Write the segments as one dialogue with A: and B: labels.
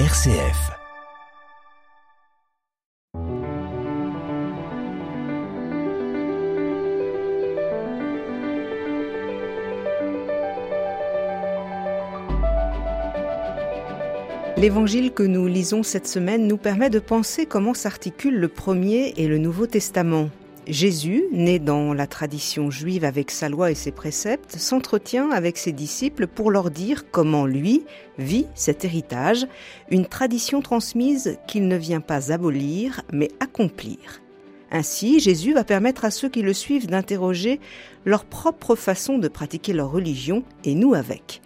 A: RCF.
B: L'évangile que nous lisons cette semaine nous permet de penser comment s'articulent le Premier et le Nouveau Testament. Jésus, né dans la tradition juive avec sa loi et ses préceptes, s'entretient avec ses disciples pour leur dire comment lui vit cet héritage, une tradition transmise qu'il ne vient pas abolir, mais accomplir. Ainsi, Jésus va permettre à ceux qui le suivent d'interroger leur propre façon de pratiquer leur religion, et nous avec.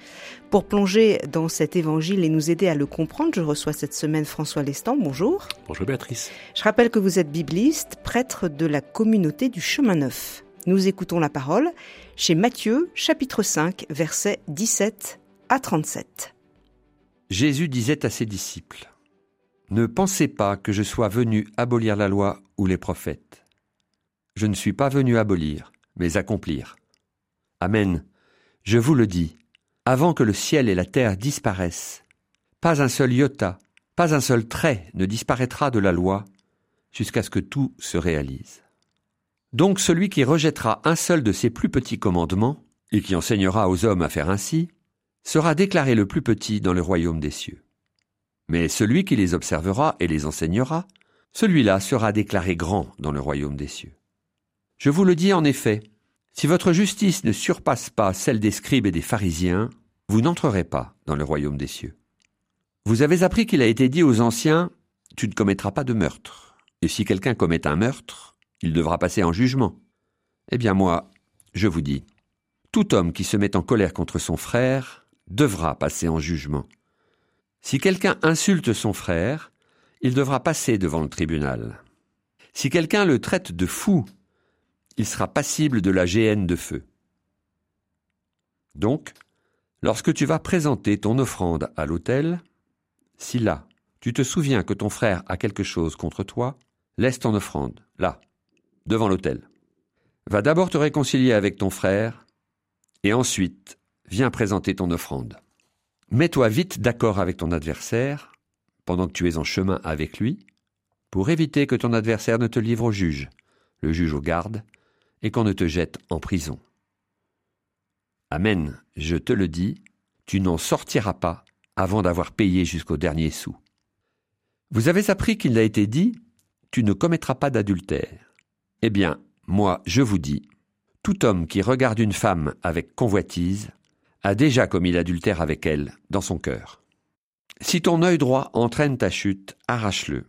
B: Pour plonger dans cet évangile et nous aider à le comprendre, je reçois cette semaine François Lestan. Bonjour.
C: Bonjour Béatrice.
B: Je rappelle que vous êtes bibliste, prêtre de la communauté du chemin neuf. Nous écoutons la parole chez Matthieu, chapitre 5, versets 17 à 37.
D: Jésus disait à ses disciples, Ne pensez pas que je sois venu abolir la loi ou les prophètes. Je ne suis pas venu abolir, mais accomplir. Amen. Je vous le dis, avant que le ciel et la terre disparaissent, pas un seul iota, pas un seul trait ne disparaîtra de la loi, jusqu'à ce que tout se réalise. Donc celui qui rejettera un seul de ces plus petits commandements, et qui enseignera aux hommes à faire ainsi, sera déclaré le plus petit dans le royaume des cieux. Mais celui qui les observera et les enseignera, celui-là sera déclaré grand dans le royaume des cieux. Je vous le dis en effet, si votre justice ne surpasse pas celle des scribes et des pharisiens, vous n'entrerez pas dans le royaume des cieux. Vous avez appris qu'il a été dit aux anciens, Tu ne commettras pas de meurtre. Et si quelqu'un commet un meurtre, il devra passer en jugement. Eh bien moi, je vous dis, tout homme qui se met en colère contre son frère devra passer en jugement. Si quelqu'un insulte son frère, il devra passer devant le tribunal. Si quelqu'un le traite de fou il sera passible de la géhenne de feu. Donc, lorsque tu vas présenter ton offrande à l'autel, si là, tu te souviens que ton frère a quelque chose contre toi, laisse ton offrande, là, devant l'autel. Va d'abord te réconcilier avec ton frère, et ensuite, viens présenter ton offrande. Mets-toi vite d'accord avec ton adversaire, pendant que tu es en chemin avec lui, pour éviter que ton adversaire ne te livre au juge, le juge au garde, et qu'on ne te jette en prison. Amen, je te le dis, tu n'en sortiras pas avant d'avoir payé jusqu'au dernier sou. Vous avez appris qu'il a été dit, tu ne commettras pas d'adultère. Eh bien, moi, je vous dis, tout homme qui regarde une femme avec convoitise a déjà commis l'adultère avec elle dans son cœur. Si ton œil droit entraîne ta chute, arrache-le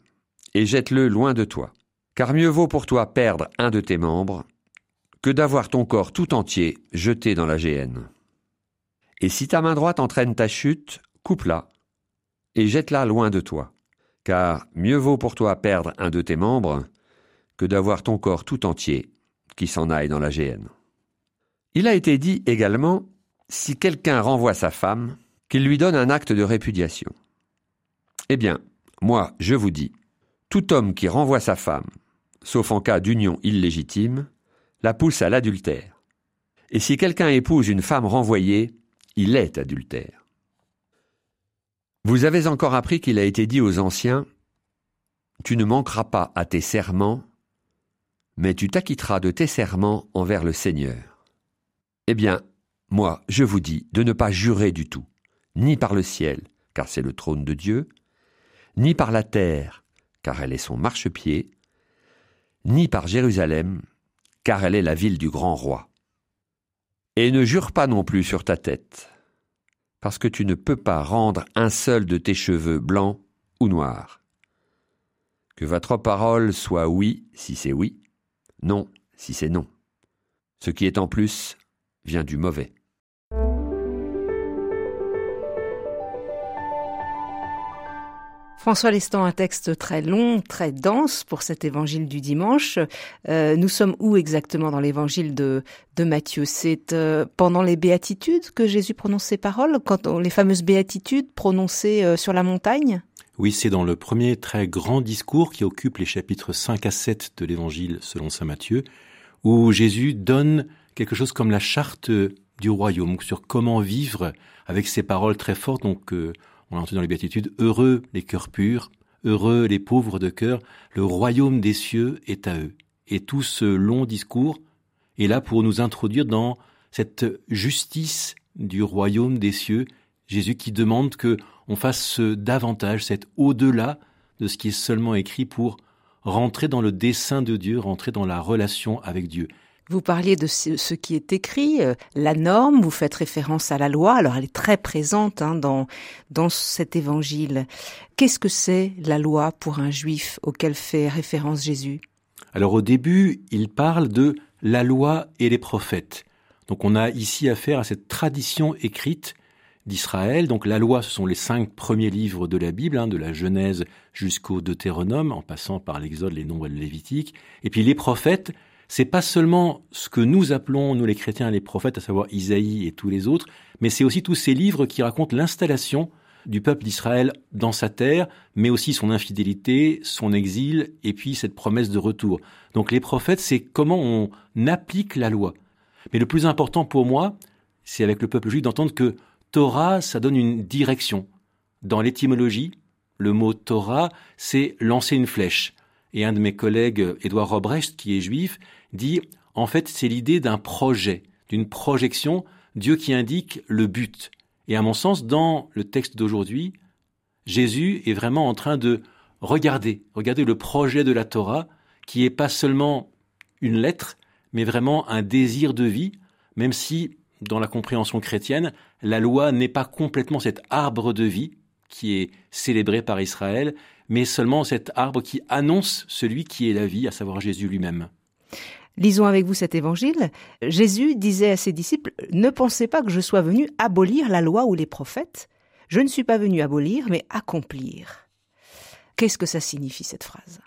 D: et jette-le loin de toi, car mieux vaut pour toi perdre un de tes membres que d'avoir ton corps tout entier jeté dans la géhenne. Et si ta main droite entraîne ta chute, coupe-la et jette-la loin de toi, car mieux vaut pour toi perdre un de tes membres que d'avoir ton corps tout entier qui s'en aille dans la géhenne. Il a été dit également, si quelqu'un renvoie sa femme, qu'il lui donne un acte de répudiation. Eh bien, moi, je vous dis, tout homme qui renvoie sa femme, sauf en cas d'union illégitime, la pousse à l'adultère. Et si quelqu'un épouse une femme renvoyée, il est adultère. Vous avez encore appris qu'il a été dit aux anciens, Tu ne manqueras pas à tes serments, mais tu t'acquitteras de tes serments envers le Seigneur. Eh bien, moi, je vous dis de ne pas jurer du tout, ni par le ciel, car c'est le trône de Dieu, ni par la terre, car elle est son marchepied, ni par Jérusalem, car elle est la ville du grand roi. Et ne jure pas non plus sur ta tête, parce que tu ne peux pas rendre un seul de tes cheveux blancs ou noirs. Que votre parole soit oui si c'est oui, non si c'est non. Ce qui est en plus vient du mauvais.
B: François Lestan, un texte très long, très dense pour cet évangile du dimanche. Euh, nous sommes où exactement dans l'évangile de, de Matthieu? C'est euh, pendant les béatitudes que Jésus prononce ces paroles, quand les fameuses béatitudes prononcées euh, sur la montagne?
C: Oui, c'est dans le premier très grand discours qui occupe les chapitres 5 à 7 de l'évangile selon saint Matthieu, où Jésus donne quelque chose comme la charte du royaume sur comment vivre avec ces paroles très fortes. On a entendu dans les béatitudes, heureux les cœurs purs, heureux les pauvres de cœur, le royaume des cieux est à eux. Et tout ce long discours est là pour nous introduire dans cette justice du royaume des cieux, Jésus qui demande que on fasse davantage, cet au-delà de ce qui est seulement écrit pour rentrer dans le dessein de Dieu, rentrer dans la relation avec Dieu.
B: Vous parliez de ce qui est écrit, euh, la norme, vous faites référence à la loi, alors elle est très présente hein, dans, dans cet évangile. Qu'est-ce que c'est la loi pour un juif auquel fait référence Jésus?
C: Alors au début, il parle de la loi et les prophètes. Donc on a ici affaire à cette tradition écrite d'Israël. Donc la loi, ce sont les cinq premiers livres de la Bible, hein, de la Genèse jusqu'au Deutéronome, en passant par l'Exode, les Nombres et le Lévitique. Et puis les prophètes, c'est pas seulement ce que nous appelons, nous les chrétiens, les prophètes, à savoir Isaïe et tous les autres, mais c'est aussi tous ces livres qui racontent l'installation du peuple d'Israël dans sa terre, mais aussi son infidélité, son exil, et puis cette promesse de retour. Donc les prophètes, c'est comment on applique la loi. Mais le plus important pour moi, c'est avec le peuple juif d'entendre que Torah, ça donne une direction. Dans l'étymologie, le mot Torah, c'est lancer une flèche. Et un de mes collègues, Édouard Robrecht, qui est juif, dit, en fait, c'est l'idée d'un projet, d'une projection, Dieu qui indique le but. Et à mon sens, dans le texte d'aujourd'hui, Jésus est vraiment en train de regarder, regarder le projet de la Torah, qui est pas seulement une lettre, mais vraiment un désir de vie, même si, dans la compréhension chrétienne, la loi n'est pas complètement cet arbre de vie qui est célébré par Israël, mais seulement cet arbre qui annonce celui qui est la vie, à savoir Jésus lui-même.
B: Lisons avec vous cet évangile. Jésus disait à ses disciples, Ne pensez pas que je sois venu abolir la loi ou les prophètes. Je ne suis pas venu abolir, mais accomplir. Qu'est-ce que ça signifie cette phrase?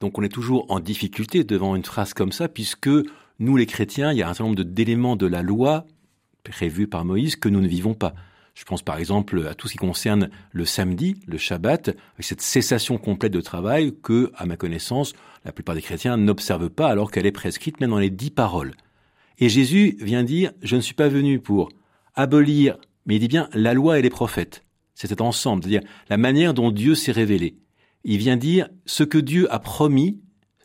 C: Donc on est toujours en difficulté devant une phrase comme ça, puisque nous les chrétiens, il y a un certain nombre d'éléments de la loi prévus par Moïse que nous ne vivons pas. Je pense par exemple à tout ce qui concerne le samedi, le Shabbat, avec cette cessation complète de travail que, à ma connaissance, la plupart des chrétiens n'observent pas alors qu'elle est prescrite même dans les dix paroles. Et Jésus vient dire, je ne suis pas venu pour abolir, mais il dit bien la loi et les prophètes. C'est cet ensemble, c'est-à-dire la manière dont Dieu s'est révélé. Il vient dire ce que Dieu a promis,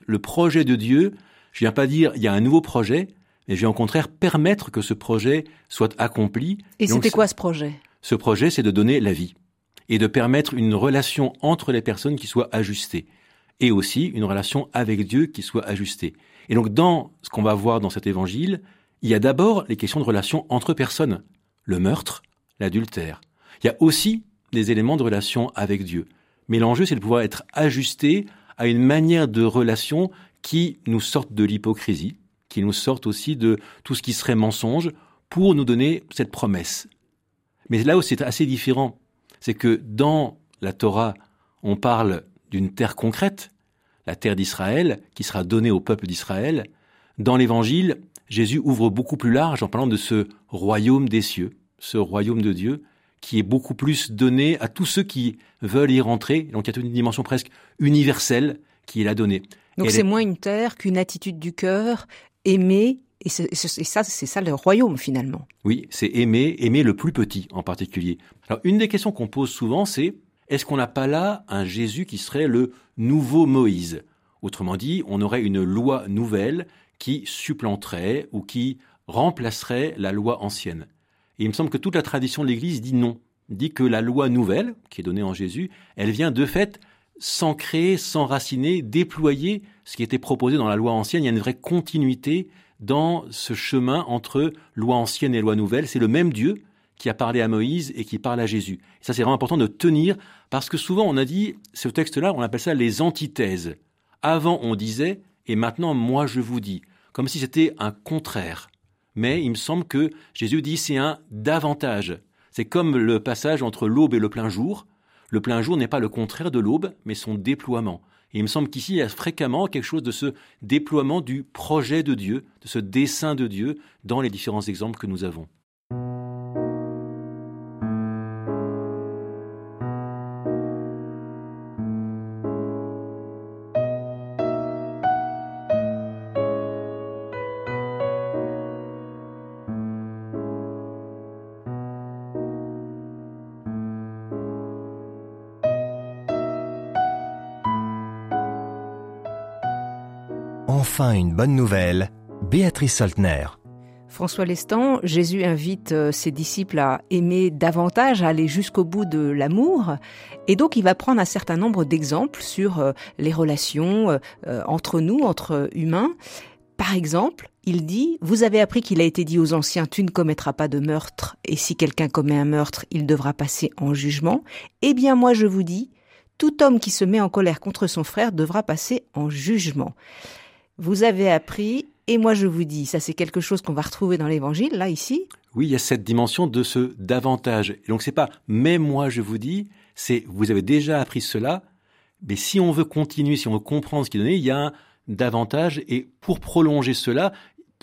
C: le projet de Dieu. Je viens pas dire il y a un nouveau projet, mais je viens au contraire permettre que ce projet soit accompli.
B: Et c'était quoi ce projet?
C: Ce projet, c'est de donner la vie et de permettre une relation entre les personnes qui soit ajustée et aussi une relation avec Dieu qui soit ajustée. Et donc dans ce qu'on va voir dans cet évangile, il y a d'abord les questions de relation entre personnes, le meurtre, l'adultère. Il y a aussi des éléments de relation avec Dieu. Mais l'enjeu, c'est de pouvoir être ajusté à une manière de relation qui nous sorte de l'hypocrisie, qui nous sorte aussi de tout ce qui serait mensonge, pour nous donner cette promesse. Mais là où c'est assez différent, c'est que dans la Torah, on parle d'une terre concrète, la terre d'Israël, qui sera donnée au peuple d'Israël. Dans l'Évangile, Jésus ouvre beaucoup plus large en parlant de ce royaume des cieux, ce royaume de Dieu, qui est beaucoup plus donné à tous ceux qui veulent y rentrer. Donc il y a une dimension presque universelle qui est la donnée.
B: Donc c'est moins une terre qu'une attitude du cœur, aimer, et, ça, c'est ça le royaume finalement.
C: Oui, c'est aimer, aimer le plus petit en particulier. Alors une des questions qu'on pose souvent, c'est est-ce qu'on n'a pas là un Jésus qui serait le nouveau Moïse? Autrement dit, on aurait une loi nouvelle qui supplanterait ou qui remplacerait la loi ancienne. Et il me semble que toute la tradition de l'Église dit non, dit que la loi nouvelle, qui est donnée en Jésus, elle vient de fait s'ancrer, s'enraciner, déployer ce qui était proposé dans la loi ancienne. Il y a une vraie continuité dans ce chemin entre loi ancienne et loi nouvelle. C'est le même Dieu qui a parlé à Moïse et qui parle à Jésus. Et ça, c'est vraiment important de tenir, parce que souvent, on a dit, ce texte-là, on appelle ça les antithèses. Avant, on disait, et maintenant, moi, je vous dis. Comme si c'était un contraire mais il me semble que Jésus dit c'est un davantage. C'est comme le passage entre l'aube et le plein jour. Le plein jour n'est pas le contraire de l'aube, mais son déploiement. Et il me semble qu'ici, il y a fréquemment quelque chose de ce déploiement du projet de Dieu, de ce dessein de Dieu dans les différents exemples que nous avons.
A: Enfin une bonne nouvelle, Béatrice Soltner.
B: François Lestan, Jésus invite euh, ses disciples à aimer davantage, à aller jusqu'au bout de l'amour. Et donc, il va prendre un certain nombre d'exemples sur euh, les relations euh, entre nous, entre humains. Par exemple, il dit, vous avez appris qu'il a été dit aux anciens, tu ne commettras pas de meurtre, et si quelqu'un commet un meurtre, il devra passer en jugement. Eh bien, moi, je vous dis, tout homme qui se met en colère contre son frère devra passer en jugement. Vous avez appris, et moi je vous dis, ça c'est quelque chose qu'on va retrouver dans l'évangile, là, ici.
C: Oui, il y a cette dimension de ce davantage. Donc c'est pas mais moi je vous dis, c'est vous avez déjà appris cela, mais si on veut continuer, si on veut comprendre ce qui est il y a un davantage, et pour prolonger cela,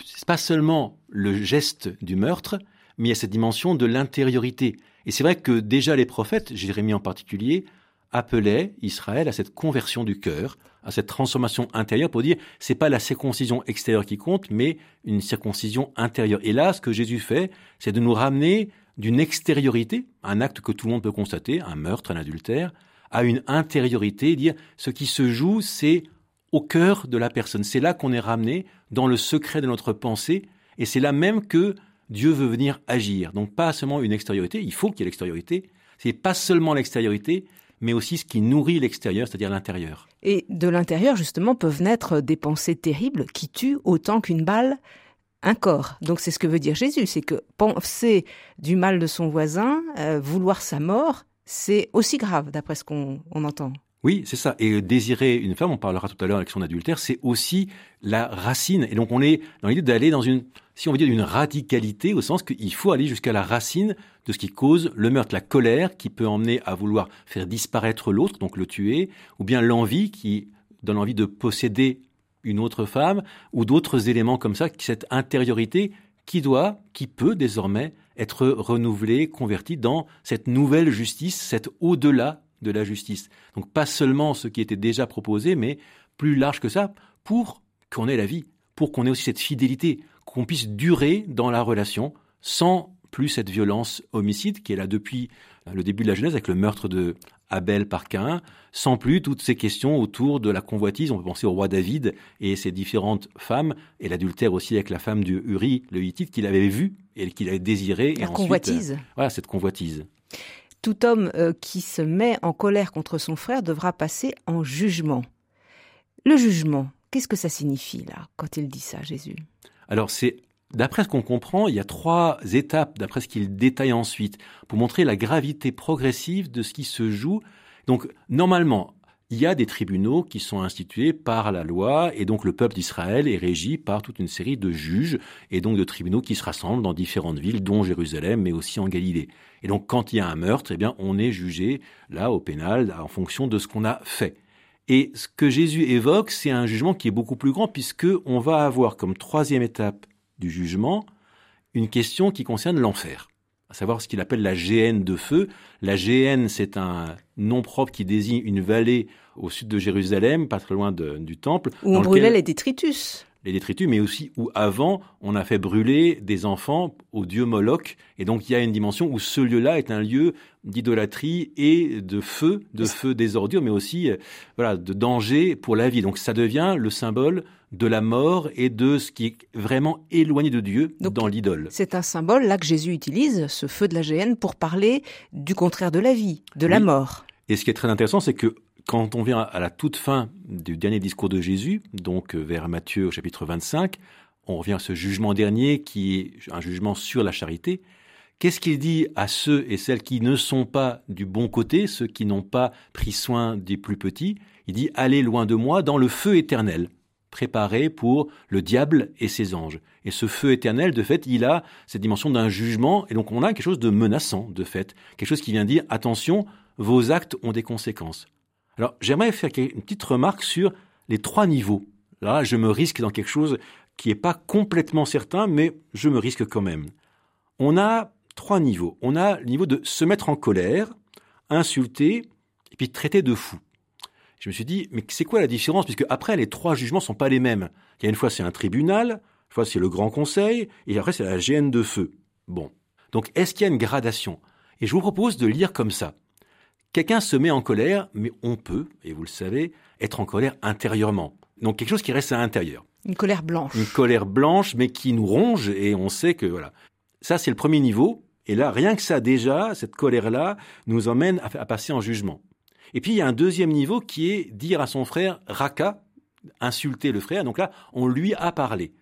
C: c'est pas seulement le geste du meurtre, mais il y a cette dimension de l'intériorité. Et c'est vrai que déjà les prophètes, Jérémie en particulier, appelait Israël à cette conversion du cœur, à cette transformation intérieure pour dire c'est pas la circoncision extérieure qui compte, mais une circoncision intérieure. Et là, ce que Jésus fait, c'est de nous ramener d'une extériorité, un acte que tout le monde peut constater, un meurtre, un adultère, à une intériorité, dire ce qui se joue, c'est au cœur de la personne. C'est là qu'on est ramené dans le secret de notre pensée, et c'est là même que Dieu veut venir agir. Donc pas seulement une extériorité, il faut qu'il y ait l'extériorité. C'est pas seulement l'extériorité, mais aussi ce qui nourrit l'extérieur, c'est-à-dire l'intérieur.
B: Et de l'intérieur, justement, peuvent naître des pensées terribles qui tuent autant qu'une balle un corps. Donc c'est ce que veut dire Jésus, c'est que penser du mal de son voisin, euh, vouloir sa mort, c'est aussi grave, d'après ce qu'on entend.
C: Oui, c'est ça. Et désirer une femme, on parlera tout à l'heure avec son adultère, c'est aussi la racine. Et donc on est dans l'idée d'aller dans une, si on veut dire, une radicalité, au sens qu'il faut aller jusqu'à la racine de ce qui cause le meurtre, la colère qui peut emmener à vouloir faire disparaître l'autre, donc le tuer, ou bien l'envie qui donne envie de posséder une autre femme, ou d'autres éléments comme ça, cette intériorité qui doit, qui peut désormais être renouvelée, convertie dans cette nouvelle justice, cette au-delà de la justice. Donc pas seulement ce qui était déjà proposé, mais plus large que ça, pour qu'on ait la vie, pour qu'on ait aussi cette fidélité, qu'on puisse durer dans la relation sans plus cette violence homicide qui est là depuis le début de la Genèse avec le meurtre de Abel par Cain, sans plus toutes ces questions autour de la convoitise. On peut penser au roi David et ses différentes femmes, et l'adultère aussi avec la femme de Uri, le Hittite, qu'il avait vu et qu'il avait désiré.
B: La convoitise.
C: Euh, voilà, cette convoitise.
B: Tout homme euh, qui se met en colère contre son frère devra passer en jugement. Le jugement, qu'est-ce que ça signifie là, quand il dit ça, Jésus?
C: Alors c'est D'après ce qu'on comprend, il y a trois étapes, d'après ce qu'il détaille ensuite, pour montrer la gravité progressive de ce qui se joue. Donc, normalement, il y a des tribunaux qui sont institués par la loi, et donc le peuple d'Israël est régi par toute une série de juges, et donc de tribunaux qui se rassemblent dans différentes villes, dont Jérusalem, mais aussi en Galilée. Et donc, quand il y a un meurtre, eh bien, on est jugé, là, au pénal, en fonction de ce qu'on a fait. Et ce que Jésus évoque, c'est un jugement qui est beaucoup plus grand, puisque on va avoir comme troisième étape du jugement une question qui concerne l'enfer, à savoir ce qu'il appelle la géhenne de feu. La géhenne, c'est un nom propre qui désigne une vallée au sud de Jérusalem, pas très loin du temple.
B: Où on brûlait les détritus
C: les détritus, mais aussi où avant, on a fait brûler des enfants au dieu Moloch. Et donc, il y a une dimension où ce lieu-là est un lieu d'idolâtrie et de feu, de feu des ordures, mais aussi, euh, voilà, de danger pour la vie. Donc, ça devient le symbole de la mort et de ce qui est vraiment éloigné de Dieu dans l'idole.
B: C'est un symbole là que Jésus utilise, ce feu de la géhenne, pour parler du contraire de la vie, de la mort.
C: Et ce qui est très intéressant, c'est que quand on vient à la toute fin du dernier discours de Jésus, donc euh, vers Matthieu au chapitre 25, on revient à ce jugement dernier qui est un jugement sur la charité. Qu'est-ce qu'il dit à ceux et celles qui ne sont pas du bon côté, ceux qui n'ont pas pris soin des plus petits? Il dit Allez loin de moi dans le feu éternel préparé pour le diable et ses anges. Et ce feu éternel, de fait, il a cette dimension d'un jugement, et donc on a quelque chose de menaçant, de fait, quelque chose qui vient dire, attention, vos actes ont des conséquences. Alors j'aimerais faire une petite remarque sur les trois niveaux. Là, je me risque dans quelque chose qui n'est pas complètement certain, mais je me risque quand même. On a trois niveaux. On a le niveau de se mettre en colère, insulter, et puis traiter de fou je me suis dit, mais c'est quoi la différence? Puisque après, les trois jugements sont pas les mêmes. Il y a une fois, c'est un tribunal, une fois, c'est le grand conseil, et après, c'est la GN de feu. Bon. Donc, est-ce qu'il y a une gradation? Et je vous propose de lire comme ça. Quelqu'un se met en colère, mais on peut, et vous le savez, être en colère intérieurement. Donc quelque chose qui reste à l'intérieur.
B: Une colère blanche.
C: Une colère blanche, mais qui nous ronge et on sait que voilà. Ça, c'est le premier niveau. Et là, rien que ça, déjà, cette colère-là nous emmène à, à passer en jugement. Et puis, il y a un deuxième niveau qui est dire à son frère, Raka, insulter le frère. Donc là, on lui a parlé.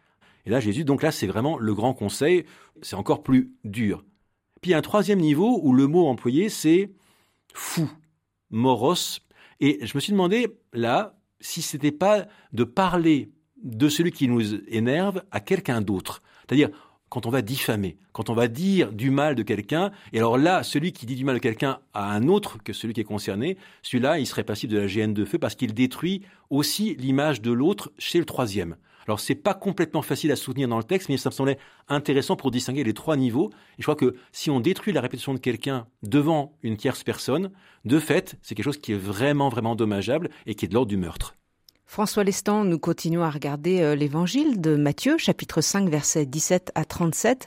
C: Et là, Jésus, donc là, c'est vraiment le grand conseil. C'est encore plus dur. Puis il y a un troisième niveau où le mot employé, c'est fou, moros. Et je me suis demandé, là, si c'était pas de parler de celui qui nous énerve à quelqu'un d'autre. C'est-à-dire, quand on va diffamer, quand on va dire du mal de quelqu'un, et alors là, celui qui dit du mal de quelqu'un à un autre que celui qui est concerné, celui-là, il serait passible de la GN de feu parce qu'il détruit aussi l'image de l'autre chez le troisième. Alors c'est pas complètement facile à soutenir dans le texte, mais ça me semblait intéressant pour distinguer les trois niveaux. Et je crois que si on détruit la réputation de quelqu'un devant une tierce personne, de fait, c'est quelque chose qui est vraiment, vraiment dommageable et qui est de l'ordre du meurtre.
B: François Lestan, nous continuons à regarder euh, l'évangile de Matthieu, chapitre 5, versets 17 à 37.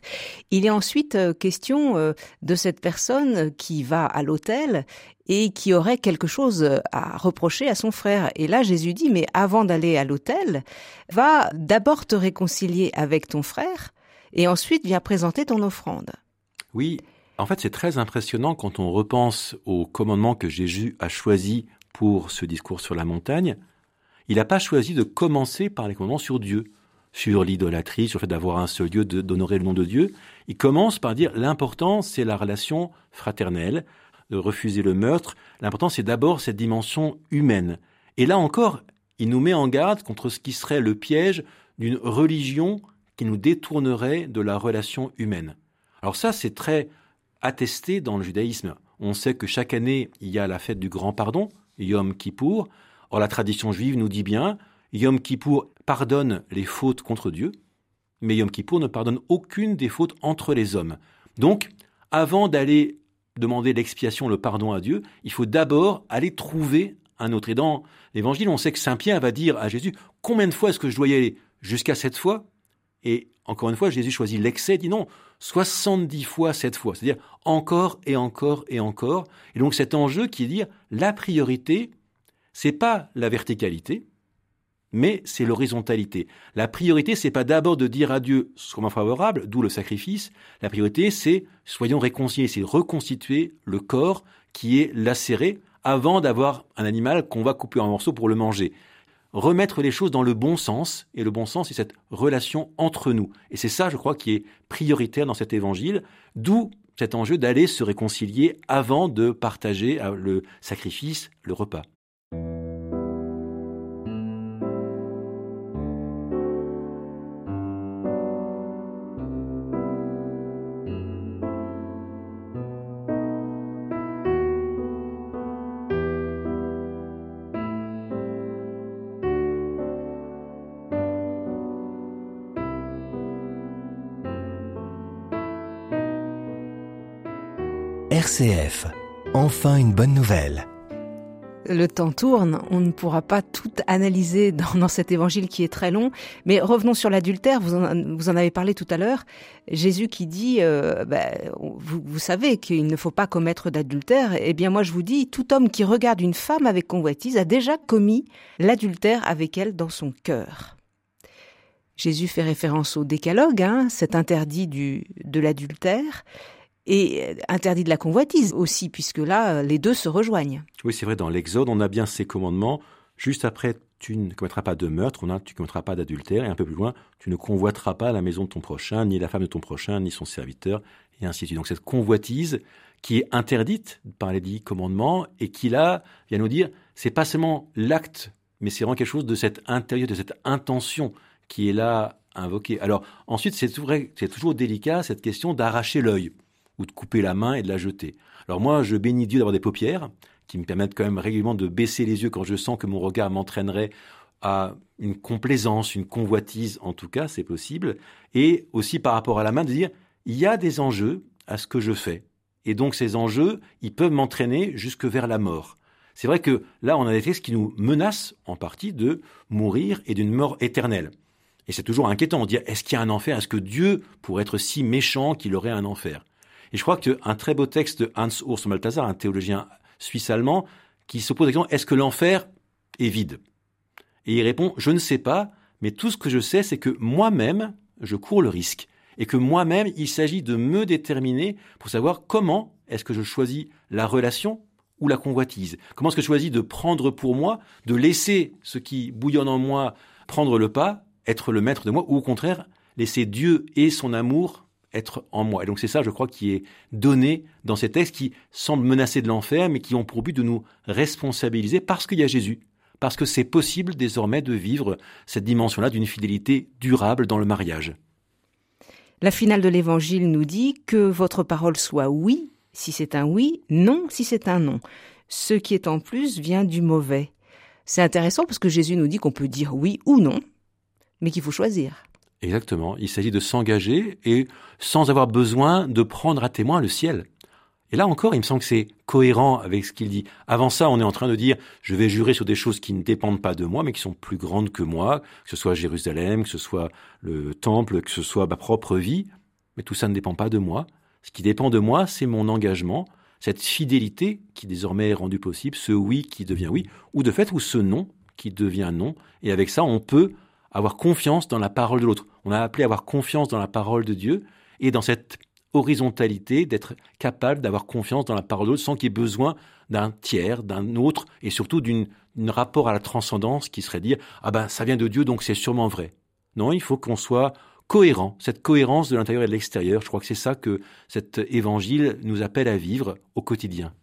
B: Il est ensuite euh, question euh, de cette personne qui va à l'hôtel et qui aurait quelque chose à reprocher à son frère. Et là, Jésus dit, mais avant d'aller à l'hôtel, va d'abord te réconcilier avec ton frère et ensuite viens présenter ton offrande.
C: Oui, en fait, c'est très impressionnant quand on repense au commandement que Jésus a choisi pour ce discours sur la montagne il n'a pas choisi de commencer par les commandements sur Dieu, sur l'idolâtrie, sur le fait d'avoir un seul Dieu, d'honorer le nom de Dieu. Il commence par dire l'important, c'est la relation fraternelle, de refuser le meurtre. L'important, c'est d'abord cette dimension humaine. Et là encore, il nous met en garde contre ce qui serait le piège d'une religion qui nous détournerait de la relation humaine. Alors ça, c'est très attesté dans le judaïsme. On sait que chaque année, il y a la fête du grand pardon, Yom Kippour, Or, la tradition juive nous dit bien, Yom Kippour pardonne les fautes contre Dieu, mais Yom Kippour ne pardonne aucune des fautes entre les hommes. Donc, avant d'aller demander l'expiation, le pardon à Dieu, il faut d'abord aller trouver un autre. Et dans l'évangile, on sait que Saint Pierre va dire à Jésus, combien de fois est-ce que je dois y aller Jusqu'à sept fois? Et encore une fois, Jésus choisit l'excès, dit non, 70 fois sept fois, c'est-à-dire encore et encore et encore. Et donc cet enjeu qui est dire la priorité, c'est pas la verticalité, mais c'est l'horizontalité. La priorité, c'est pas d'abord de dire à Dieu qu'on favorable, d'où le sacrifice. La priorité, c'est soyons réconciliés, c'est reconstituer le corps qui est lacéré avant d'avoir un animal qu'on va couper en morceaux pour le manger. Remettre les choses dans le bon sens, et le bon sens, c'est cette relation entre nous. Et c'est ça, je crois, qui est prioritaire dans cet évangile, d'où cet enjeu d'aller se réconcilier avant de partager euh, le sacrifice, le repas.
A: Enfin une bonne nouvelle.
B: Le temps tourne, on ne pourra pas tout analyser dans, cet évangile qui est très long, mais revenons sur l'adultère, vous en, avez parlé tout à l'heure, Jésus qui dit, euh, vous, vous, savez qu'il ne faut pas commettre d'adultère, eh bien moi je vous dis, tout homme qui regarde une femme avec convoitise a déjà commis l'adultère avec elle dans son cœur. Jésus fait référence au décalogue, hein, cet interdit du, de l'adultère, et interdit de la convoitise aussi, puisque là, euh, les deux se rejoignent.
C: Oui, c'est vrai, dans l'Exode, on a bien ces commandements. Juste après, tu ne commettras pas de meurtre, on a, tu ne commettras pas d'adultère, et un peu plus loin, tu ne convoiteras pas la maison de ton prochain, ni la femme de ton prochain, ni son serviteur, et ainsi de suite. Donc cette convoitise qui est interdite par les dix commandements, et qui là vient nous dire, c'est pas seulement l'acte, mais c'est vraiment quelque chose de cette intérieur, de cette intention qui est là invoquée. Alors ensuite, c'est toujours délicat cette question d'arracher l'œil ou de couper la main et de la jeter. Alors moi, je bénis Dieu d'avoir des paupières qui me permettent quand même régulièrement de baisser les yeux quand je sens que mon regard m'entraînerait à une complaisance, une convoitise, en tout cas, c'est possible. Et aussi par rapport à la main, de dire, il y a des enjeux à ce que je fais. Et donc ces enjeux, ils peuvent m'entraîner jusque vers la mort. C'est vrai que là, on a des textes qui nous menacent en partie de mourir et d'une mort éternelle. Et c'est toujours inquiétant de dire, est-ce qu'il y a un enfer? Est-ce que Dieu pourrait être si méchant qu'il aurait un enfer? Et je crois qu'un très beau texte de Hans Urs Malthasar, un théologien suisse-allemand, qui se pose la question est-ce que l'enfer est vide? Et il répond, je ne sais pas, mais tout ce que je sais, c'est que moi-même, je cours le risque. Et que moi-même, il s'agit de me déterminer pour savoir comment est-ce que je choisis la relation ou la convoitise. Comment est-ce que je choisis de prendre pour moi, de laisser ce qui bouillonne en moi prendre le pas, être le maître de moi, ou au contraire, laisser Dieu et son amour être en moi. Et donc c'est ça, je crois, qui est donné dans ces textes qui semblent menacer de l'enfer, mais qui ont pour but de nous responsabiliser parce qu'il y a Jésus, parce que c'est possible désormais de vivre cette dimension-là d'une fidélité durable dans le mariage.
B: La finale de l'Évangile nous dit que votre parole soit oui si c'est un oui, non si c'est un non. Ce qui est en plus vient du mauvais. C'est intéressant parce que Jésus nous dit qu'on peut dire oui ou non, mais qu'il faut choisir.
C: Exactement. Il s'agit de s'engager et sans avoir besoin de prendre à témoin le ciel. Et là encore, il me semble que c'est cohérent avec ce qu'il dit. Avant ça, on est en train de dire, je vais jurer sur des choses qui ne dépendent pas de moi, mais qui sont plus grandes que moi, que ce soit Jérusalem, que ce soit le temple, que ce soit ma propre vie. Mais tout ça ne dépend pas de moi. Ce qui dépend de moi, c'est mon engagement, cette fidélité qui désormais est rendue possible, ce oui qui devient oui, ou de fait, ou ce non qui devient non. Et avec ça, on peut avoir confiance dans la parole de l'autre. On a appelé à avoir confiance dans la parole de Dieu et dans cette horizontalité d'être capable d'avoir confiance dans la parole de l'autre sans qu'il y ait besoin d'un tiers, d'un autre et surtout d'un rapport à la transcendance qui serait dire ah ben ça vient de Dieu donc c'est sûrement vrai. Non, il faut qu'on soit cohérent, cette cohérence de l'intérieur et de l'extérieur. Je crois que c'est ça que cet évangile nous appelle à vivre au quotidien.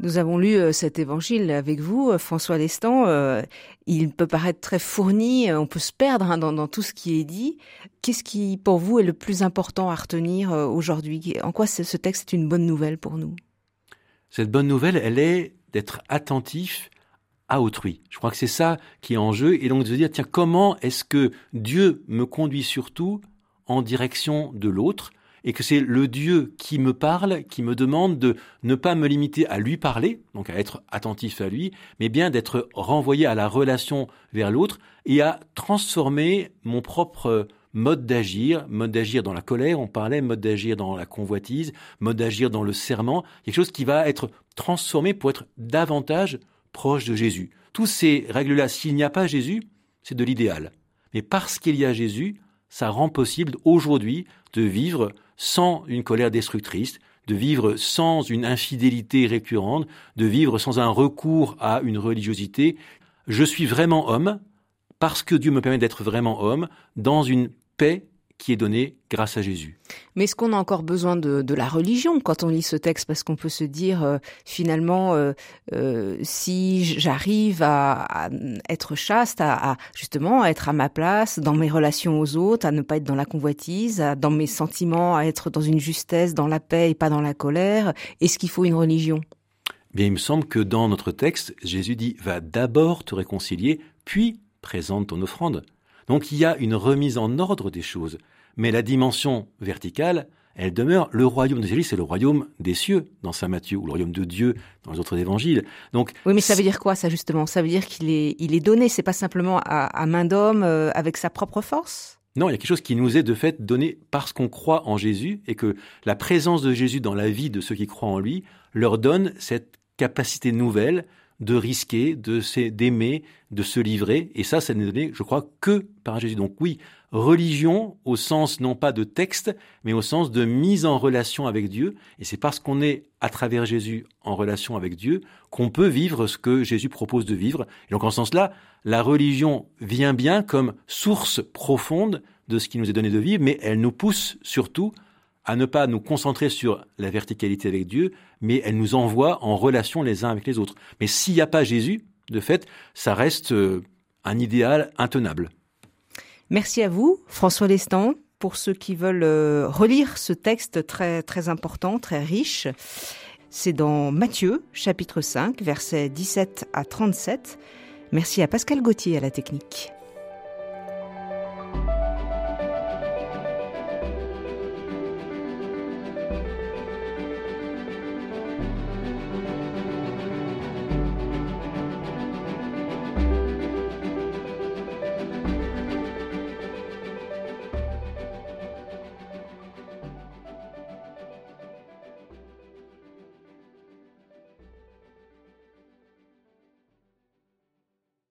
B: Nous avons lu euh, cet évangile avec vous, euh, François Lestan. Euh, il peut paraître très fourni, on peut se perdre hein, dans, tout ce qui est dit. Qu'est-ce qui, pour vous, est le plus important à retenir aujourd'hui? En quoi ce texte est une bonne nouvelle pour nous?
C: Cette bonne nouvelle, elle est d'être attentif à autrui. Je crois que c'est ça qui est en jeu, et donc de se dire, tiens, comment est-ce que Dieu me conduit surtout en direction de l'autre? Et que c'est le Dieu qui me parle, qui me demande de ne pas me limiter à lui parler, donc à être attentif à lui, mais bien d'être renvoyé à la relation vers l'autre et à transformer mon propre mode d'agir, mode d'agir dans la colère, on parlait, mode d'agir dans la convoitise, mode d'agir dans le serment, quelque chose qui va être transformé pour être davantage proche de Jésus. Tous ces règles-là, s'il n'y a pas Jésus, c'est de l'idéal. Mais parce qu'il y a Jésus, ça rend possible aujourd'hui de vivre sans une colère destructrice, de vivre sans une infidélité récurrente, de vivre sans un recours à une religiosité. Je suis vraiment homme parce que Dieu me permet d'être vraiment homme dans une paix qui est donné grâce à Jésus.
B: Mais est-ce qu'on a encore besoin de, de, la religion quand on lit ce texte? Parce qu'on peut se dire, euh, finalement, euh, euh, si j'arrive à, à, être chaste, à, à, justement à être à ma place dans mes relations aux autres, à ne pas être dans la convoitise, à, dans mes sentiments, à être dans une justesse, dans la paix et pas dans la colère, est-ce qu'il faut une religion?
C: Bien, il me semble que dans notre texte, Jésus dit, va d'abord te réconcilier, puis présente ton offrande. Donc il y a une remise en ordre des choses. Mais la dimension verticale, elle demeure. Le royaume de Jésus, c'est le royaume des cieux dans Saint Matthieu, ou le royaume de Dieu dans les autres évangiles.
B: Donc, oui, mais ça veut dire quoi, ça justement? Ça veut dire qu'il est, il est donné. C'est pas simplement à, main d'homme euh, avec sa propre force?
C: Non, il y a quelque chose qui nous est de fait donné parce qu'on croit en Jésus et que la présence de Jésus dans la vie de ceux qui croient en lui leur donne cette capacité nouvelle de risquer, de d'aimer, de se livrer. Et ça, ça n'est donné, je crois, que par Jésus. Donc oui, religion au sens non pas de texte, mais au sens de mise en relation avec Dieu. Et c'est parce qu'on est à travers Jésus en relation avec Dieu qu'on peut vivre ce que Jésus propose de vivre. Et donc en ce sens-là, la religion vient bien comme source profonde de ce qui nous est donné de vivre, mais elle nous pousse surtout à ne pas nous concentrer sur la verticalité avec Dieu, mais elle nous envoie en relation les uns avec les autres. Mais s'il n'y a pas Jésus, de fait, ça reste euh, un idéal intenable.
B: Merci à vous, François Lestan. Pour ceux qui veulent euh, relire ce texte très, très important, très riche, c'est dans Matthieu, chapitre 5, versets 17 à 37. Merci à Pascal Gauthier à la technique.